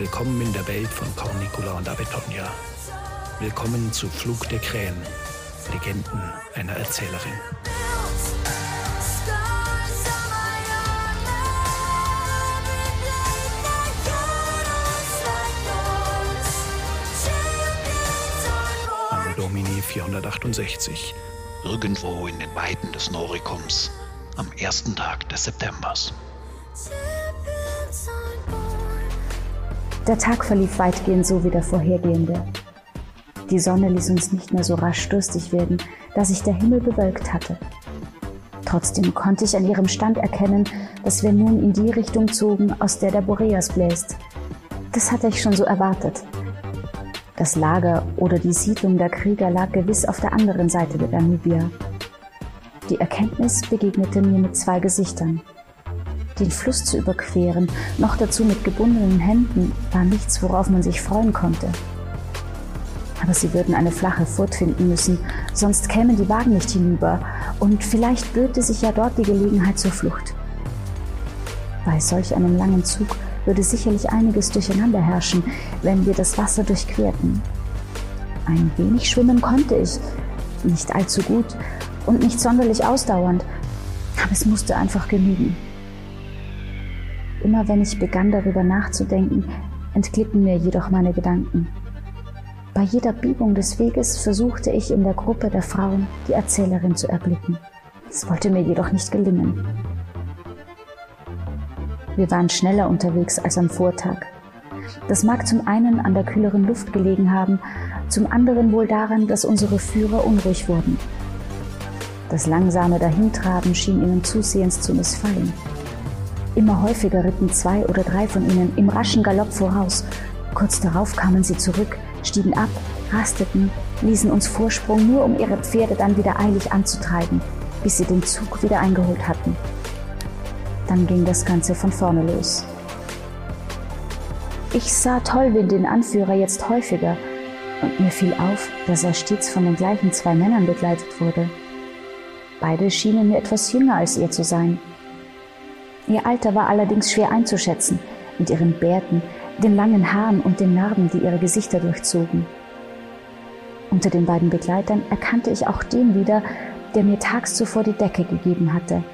Willkommen in der Welt von Cornicula und Abetonia. Willkommen zu Flug der Krähen, Legenden einer Erzählerin. Anno Domini 468 irgendwo in den Weiten des Norikums am ersten Tag des Septembers. Der Tag verlief weitgehend so wie der vorhergehende. Die Sonne ließ uns nicht mehr so rasch durstig werden, da sich der Himmel bewölkt hatte. Trotzdem konnte ich an ihrem Stand erkennen, dass wir nun in die Richtung zogen, aus der der Boreas bläst. Das hatte ich schon so erwartet. Das Lager oder die Siedlung der Krieger lag gewiss auf der anderen Seite der Danubia. Die Erkenntnis begegnete mir mit zwei Gesichtern. Den Fluss zu überqueren, noch dazu mit gebundenen Händen, war nichts, worauf man sich freuen konnte. Aber sie würden eine flache Furt finden müssen, sonst kämen die Wagen nicht hinüber, und vielleicht böte sich ja dort die Gelegenheit zur Flucht. Bei solch einem langen Zug würde sicherlich einiges durcheinander herrschen, wenn wir das Wasser durchquerten. Ein wenig schwimmen konnte ich, nicht allzu gut und nicht sonderlich ausdauernd, aber es musste einfach genügen. Immer wenn ich begann darüber nachzudenken, entglitten mir jedoch meine Gedanken. Bei jeder Biegung des Weges versuchte ich in der Gruppe der Frauen die Erzählerin zu erblicken. Es wollte mir jedoch nicht gelingen. Wir waren schneller unterwegs als am Vortag. Das mag zum einen an der kühleren Luft gelegen haben, zum anderen wohl daran, dass unsere Führer unruhig wurden. Das langsame Dahintraben schien ihnen zusehends zu missfallen. Immer häufiger ritten zwei oder drei von ihnen im raschen Galopp voraus. Kurz darauf kamen sie zurück, stiegen ab, rasteten, ließen uns Vorsprung, nur um ihre Pferde dann wieder eilig anzutreiben, bis sie den Zug wieder eingeholt hatten. Dann ging das Ganze von vorne los. Ich sah Tollwind den Anführer jetzt häufiger und mir fiel auf, dass er stets von den gleichen zwei Männern begleitet wurde. Beide schienen mir etwas jünger als er zu sein. Ihr Alter war allerdings schwer einzuschätzen, mit ihren Bärten, den langen Haaren und den Narben, die ihre Gesichter durchzogen. Unter den beiden Begleitern erkannte ich auch den wieder, der mir tags zuvor die Decke gegeben hatte.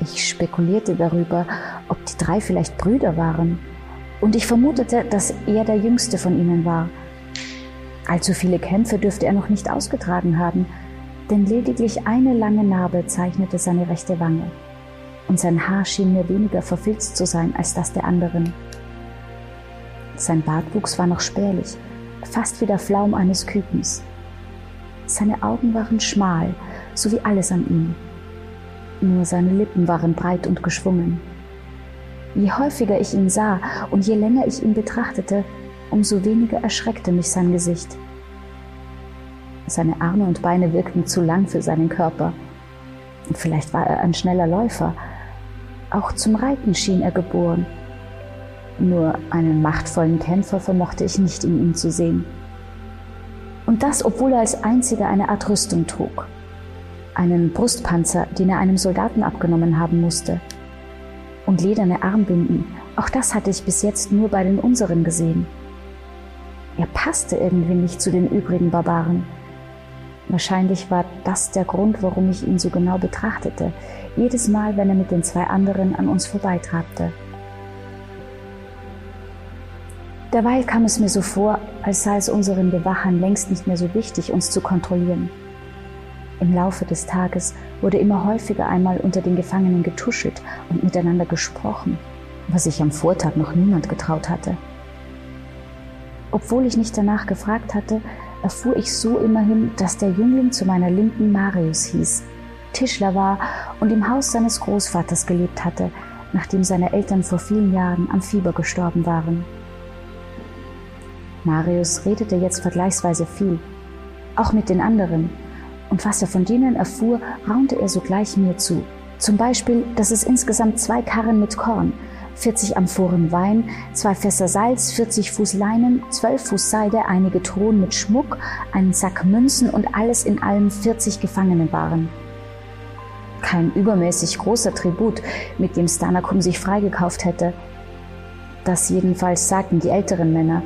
Ich spekulierte darüber, ob die drei vielleicht Brüder waren. Und ich vermutete, dass er der jüngste von ihnen war. Allzu viele Kämpfe dürfte er noch nicht ausgetragen haben, denn lediglich eine lange Narbe zeichnete seine rechte Wange. Und sein Haar schien mir weniger verfilzt zu sein als das der anderen. Sein Bartwuchs war noch spärlich, fast wie der Flaum eines Kükens. Seine Augen waren schmal, so wie alles an ihm nur seine Lippen waren breit und geschwungen. Je häufiger ich ihn sah und je länger ich ihn betrachtete, umso weniger erschreckte mich sein Gesicht. Seine Arme und Beine wirkten zu lang für seinen Körper. Vielleicht war er ein schneller Läufer. Auch zum Reiten schien er geboren. Nur einen machtvollen Kämpfer vermochte ich nicht in ihm zu sehen. Und das, obwohl er als einziger eine Art Rüstung trug einen Brustpanzer, den er einem Soldaten abgenommen haben musste. Und lederne Armbinden, auch das hatte ich bis jetzt nur bei den unseren gesehen. Er passte irgendwie nicht zu den übrigen Barbaren. Wahrscheinlich war das der Grund, warum ich ihn so genau betrachtete, jedes Mal, wenn er mit den zwei anderen an uns vorbeitrabte. Derweil kam es mir so vor, als sei es unseren Bewachern längst nicht mehr so wichtig, uns zu kontrollieren. Im Laufe des Tages wurde immer häufiger einmal unter den Gefangenen getuschelt und miteinander gesprochen, was sich am Vortag noch niemand getraut hatte. Obwohl ich nicht danach gefragt hatte, erfuhr ich so immerhin, dass der Jüngling zu meiner Linken Marius hieß, Tischler war und im Haus seines Großvaters gelebt hatte, nachdem seine Eltern vor vielen Jahren am Fieber gestorben waren. Marius redete jetzt vergleichsweise viel, auch mit den anderen, und was er von denen erfuhr, raunte er sogleich mir zu. Zum Beispiel, dass es insgesamt zwei Karren mit Korn, 40 Amphoren Wein, zwei Fässer Salz, 40 Fuß Leinen, 12 Fuß Seide, einige Thronen mit Schmuck, einen Sack Münzen und alles in allem 40 Gefangene waren. Kein übermäßig großer Tribut, mit dem Stanakum sich freigekauft hätte. Das jedenfalls sagten die älteren Männer,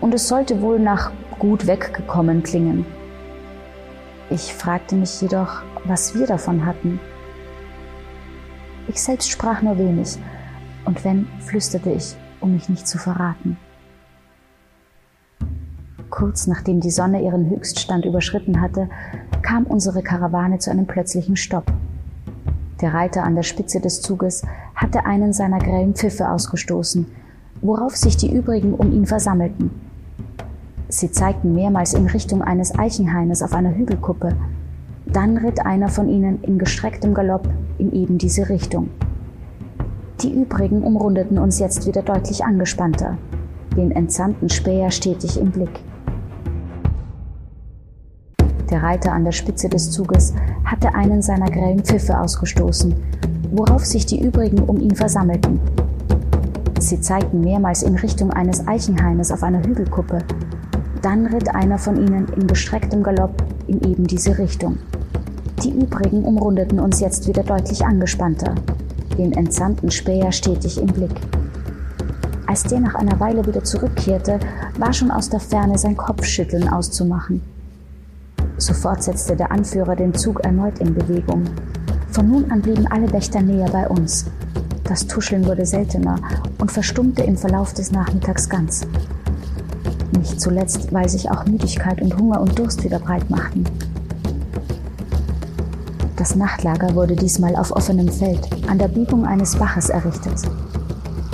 und es sollte wohl nach gut weggekommen klingen. Ich fragte mich jedoch, was wir davon hatten. Ich selbst sprach nur wenig, und wenn, flüsterte ich, um mich nicht zu verraten. Kurz nachdem die Sonne ihren Höchststand überschritten hatte, kam unsere Karawane zu einem plötzlichen Stopp. Der Reiter an der Spitze des Zuges hatte einen seiner grellen Pfiffe ausgestoßen, worauf sich die übrigen um ihn versammelten. Sie zeigten mehrmals in Richtung eines Eichenhaines auf einer Hügelkuppe. Dann ritt einer von ihnen in gestrecktem Galopp in eben diese Richtung. Die übrigen umrundeten uns jetzt wieder deutlich angespannter, den entsandten Späher stetig im Blick. Der Reiter an der Spitze des Zuges hatte einen seiner grellen Pfiffe ausgestoßen, worauf sich die übrigen um ihn versammelten. Sie zeigten mehrmals in Richtung eines Eichenhaines auf einer Hügelkuppe. Dann ritt einer von ihnen in gestrecktem Galopp in eben diese Richtung. Die übrigen umrundeten uns jetzt wieder deutlich angespannter, den entsandten Späher stetig im Blick. Als der nach einer Weile wieder zurückkehrte, war schon aus der Ferne sein Kopfschütteln auszumachen. Sofort setzte der Anführer den Zug erneut in Bewegung. Von nun an blieben alle Wächter näher bei uns. Das Tuscheln wurde seltener und verstummte im Verlauf des Nachmittags ganz. Nicht zuletzt, weil sich auch Müdigkeit und Hunger und Durst wieder breit machten. Das Nachtlager wurde diesmal auf offenem Feld an der Biegung eines Baches errichtet.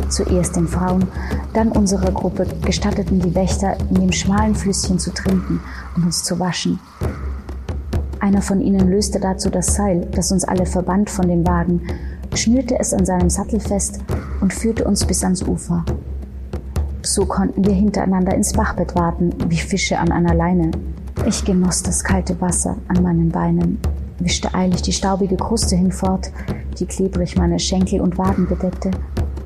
Zuerst den Frauen, dann unserer Gruppe gestatteten die Wächter, in dem schmalen Flüsschen zu trinken und uns zu waschen. Einer von ihnen löste dazu das Seil, das uns alle verband von dem Wagen, schnürte es an seinem Sattel fest und führte uns bis ans Ufer. So konnten wir hintereinander ins Bachbett warten, wie Fische an einer Leine. Ich genoss das kalte Wasser an meinen Beinen wischte eilig die staubige Kruste hinfort, die klebrig meine Schenkel und Waden bedeckte,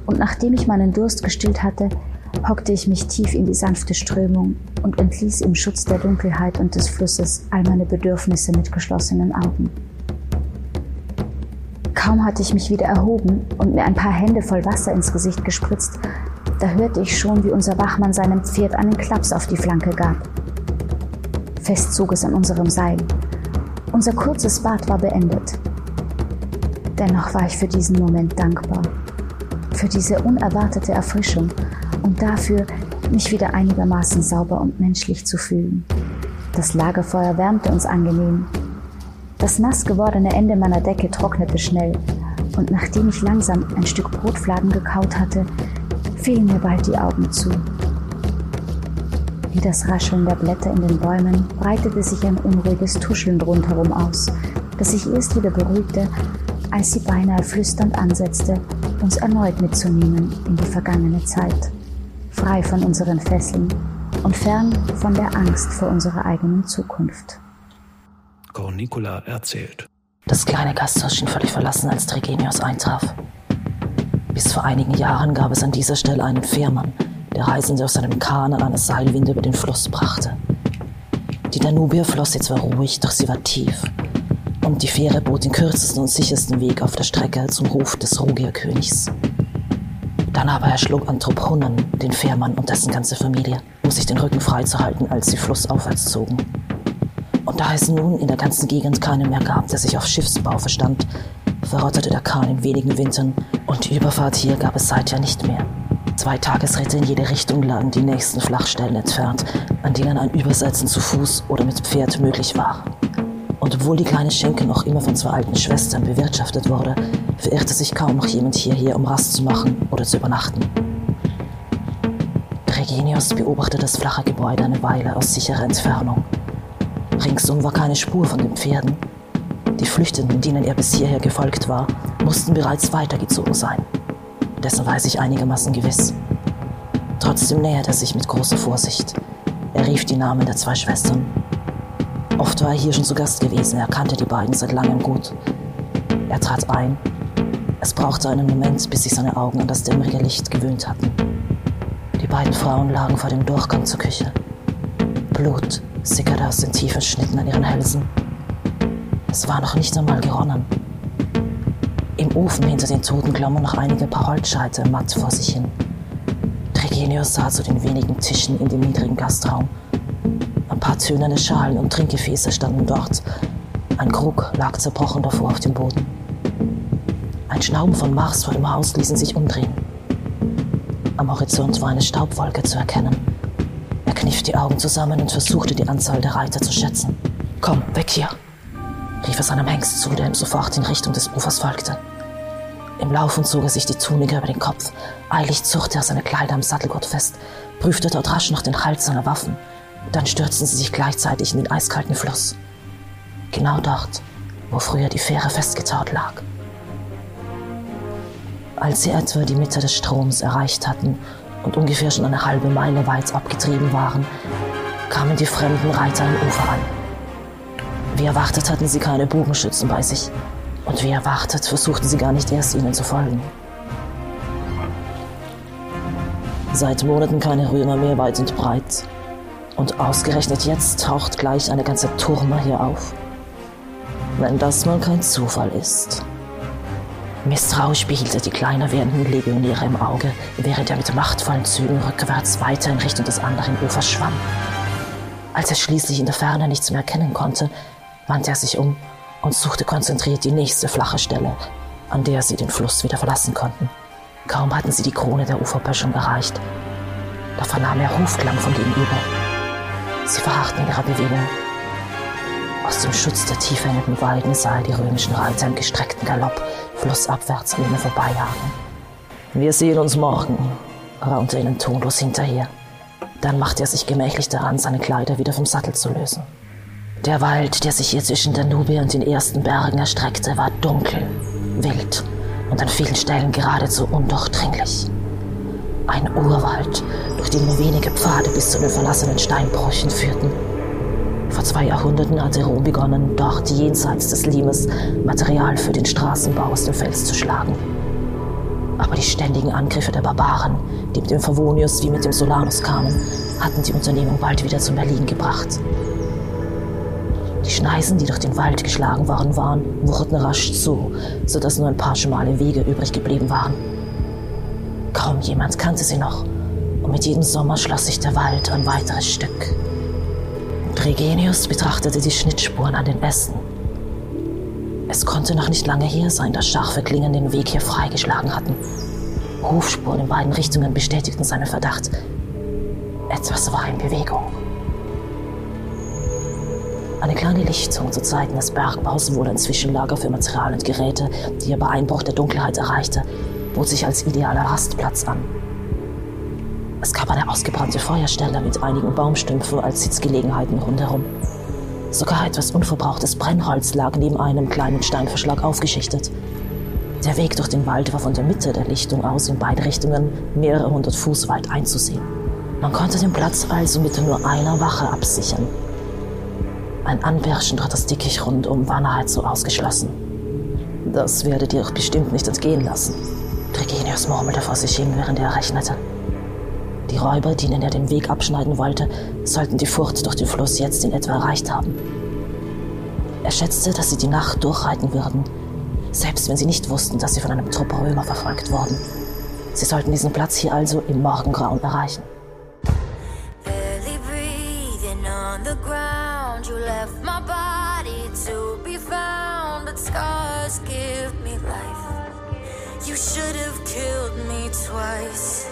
und nachdem ich meinen Durst gestillt hatte, hockte ich mich tief in die sanfte Strömung und entließ im Schutz der Dunkelheit und des Flusses all meine Bedürfnisse mit geschlossenen Augen. Kaum hatte ich mich wieder erhoben und mir ein paar Hände voll Wasser ins Gesicht gespritzt, da hörte ich schon, wie unser Wachmann seinem Pferd einen Klaps auf die Flanke gab. Fest zog es an unserem Seil, unser kurzes Bad war beendet. Dennoch war ich für diesen Moment dankbar. Für diese unerwartete Erfrischung und dafür, mich wieder einigermaßen sauber und menschlich zu fühlen. Das Lagerfeuer wärmte uns angenehm. Das nass gewordene Ende meiner Decke trocknete schnell und nachdem ich langsam ein Stück Brotfladen gekaut hatte, fielen mir bald die Augen zu. Wie das Rascheln der Blätter in den Bäumen breitete sich ein unruhiges Tuscheln rundherum aus, das sich erst wieder beruhigte, als sie beinahe flüsternd ansetzte, uns erneut mitzunehmen in die vergangene Zeit, frei von unseren Fesseln und fern von der Angst vor unserer eigenen Zukunft. Cornicula erzählt. Das kleine Gasthaus schien völlig verlassen, als Tregenius eintraf. Bis vor einigen Jahren gab es an dieser Stelle einen Fährmann, der Reisende aus seinem Kahn an einer Seilwinde über den Fluss brachte. Die Danube floss jetzt zwar ruhig, doch sie war tief. Und die Fähre bot den kürzesten und sichersten Weg auf der Strecke zum Hof des Dann aber erschlug Anthroponen den Fährmann und dessen ganze Familie, um sich den Rücken freizuhalten, als sie flussaufwärts zogen. Und da es nun in der ganzen Gegend keinen mehr gab, der sich auf Schiffsbau verstand, verrottete der Kahn in wenigen Wintern und die Überfahrt hier gab es seither nicht mehr. Zwei Tagesritte in jede Richtung lagen die nächsten Flachstellen entfernt, an denen ein Übersetzen zu Fuß oder mit Pferd möglich war. Und obwohl die kleine Schenke noch immer von zwei alten Schwestern bewirtschaftet wurde, verirrte sich kaum noch jemand hierher, um Rast zu machen oder zu übernachten. Regenius beobachtete das flache Gebäude eine Weile aus sicherer Entfernung. Ringsum war keine Spur von den Pferden. Die Flüchtenden, denen er bis hierher gefolgt war, mussten bereits weitergezogen sein. Dessen weiß ich einigermaßen gewiss. Trotzdem nähert er sich mit großer Vorsicht, Er rief die Namen der zwei Schwestern. Oft war er hier schon zu Gast gewesen, er kannte die beiden seit langem gut. Er trat ein. Es brauchte einen Moment, bis sich seine Augen an das dämmerige Licht gewöhnt hatten. Die beiden Frauen lagen vor dem Durchgang zur Küche. Blut sickerte aus den tiefen Schnitten an ihren Hälsen. Es war noch nicht einmal geronnen. Im Ofen hinter den Toten glommen noch einige paar Holzscheite matt vor sich hin. Trigenius sah zu den wenigen Tischen in dem niedrigen Gastraum. Ein paar tönerne Schalen und Trinkgefäße standen dort. Ein Krug lag zerbrochen davor auf dem Boden. Ein Schnauben von Mars vor dem Haus ließen sich umdrehen. Am Horizont war eine Staubwolke zu erkennen. Er kniff die Augen zusammen und versuchte die Anzahl der Reiter zu schätzen. Komm, weg hier! rief er seinem Hengst zu, der ihm sofort in Richtung des Ufers folgte. Im Laufen zog er sich die Tunika über den Kopf. Eilig zurrte er seine Kleider am Sattelgurt fest, prüfte dort rasch nach den Halt seiner Waffen. Dann stürzten sie sich gleichzeitig in den eiskalten Fluss. Genau dort, wo früher die Fähre festgetaut lag. Als sie etwa die Mitte des Stroms erreicht hatten und ungefähr schon eine halbe Meile weit abgetrieben waren, kamen die fremden Reiter am Ufer an. Wie erwartet hatten sie keine Bogenschützen bei sich. Und wie erwartet versuchten sie gar nicht erst ihnen zu folgen. Seit Monaten keine Römer mehr weit und breit. Und ausgerechnet jetzt taucht gleich eine ganze Turme hier auf. Wenn das mal kein Zufall ist. Misstrauisch behielt er die kleiner werdenden Legionäre im Auge, während er mit machtvollen Zügen rückwärts weiter in Richtung des anderen Ufers schwamm. Als er schließlich in der Ferne nichts mehr erkennen konnte, wandte er sich um und suchte konzentriert die nächste flache Stelle, an der sie den Fluss wieder verlassen konnten. Kaum hatten sie die Krone der Uferböschung erreicht, da vernahm er Rufklang von gegenüber. Sie verharrten in ihrer Bewegung. Aus dem Schutz der tief hängenden Weiden sah er die römischen Reiter im gestreckten Galopp flussabwärts an ihnen vorbeijagen. Wir sehen uns morgen, raunte ihnen tonlos hinterher. Dann machte er sich gemächlich daran, seine Kleider wieder vom Sattel zu lösen. Der Wald, der sich hier zwischen der Nube und den ersten Bergen erstreckte, war dunkel, wild und an vielen Stellen geradezu undurchdringlich. Ein Urwald, durch den nur wenige Pfade bis zu den verlassenen Steinbrüchen führten. Vor zwei Jahrhunderten hatte Rom begonnen, dort jenseits des Limes Material für den Straßenbau aus dem Fels zu schlagen. Aber die ständigen Angriffe der Barbaren, die mit dem Favonius wie mit dem Solanus kamen, hatten die Unternehmung bald wieder zum Berlin gebracht. Die Schneisen, die durch den Wald geschlagen worden waren, wurden rasch zu, sodass nur ein paar schmale Wege übrig geblieben waren. Kaum jemand kannte sie noch, und mit jedem Sommer schloss sich der Wald ein weiteres Stück. Regenius betrachtete die Schnittspuren an den Ästen. Es konnte noch nicht lange her sein, dass scharfe Klingen den Weg hier freigeschlagen hatten. Hufspuren in beiden Richtungen bestätigten seinen Verdacht. Etwas war in Bewegung. Eine kleine Lichtung zu Zeiten des Bergbaus, wohl ein Zwischenlager für Material und Geräte, die er bei Einbruch der Dunkelheit erreichte, bot sich als idealer Rastplatz an. Es gab eine ausgebrannte Feuerstelle mit einigen Baumstümpfen als Sitzgelegenheiten rundherum. Sogar etwas unverbrauchtes Brennholz lag neben einem kleinen Steinverschlag aufgeschichtet. Der Weg durch den Wald war von der Mitte der Lichtung aus in beide Richtungen mehrere hundert Fuß weit einzusehen. Man konnte den Platz also mit nur einer Wache absichern ein Anpirschen durch das Dickicht rundum war nahezu ausgeschlossen. Das werdet ihr euch bestimmt nicht entgehen lassen. Trigenius murmelte vor sich hin, während er rechnete. Die Räuber, denen er den Weg abschneiden wollte, sollten die Furcht durch den Fluss jetzt in etwa erreicht haben. Er schätzte, dass sie die Nacht durchreiten würden, selbst wenn sie nicht wussten, dass sie von einem Trupp Römer verfolgt wurden. Sie sollten diesen Platz hier also im Morgengrauen erreichen. You should have killed me twice.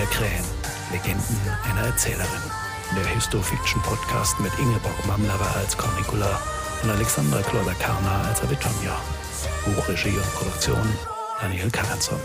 Der Krähen. Legenden einer Erzählerin. Der Histofiction-Podcast mit Ingeborg Mamlerer als Cornicula und Alexandra Kloder-Karner als Avitonia. Buchregie und Produktion Daniel Karazon.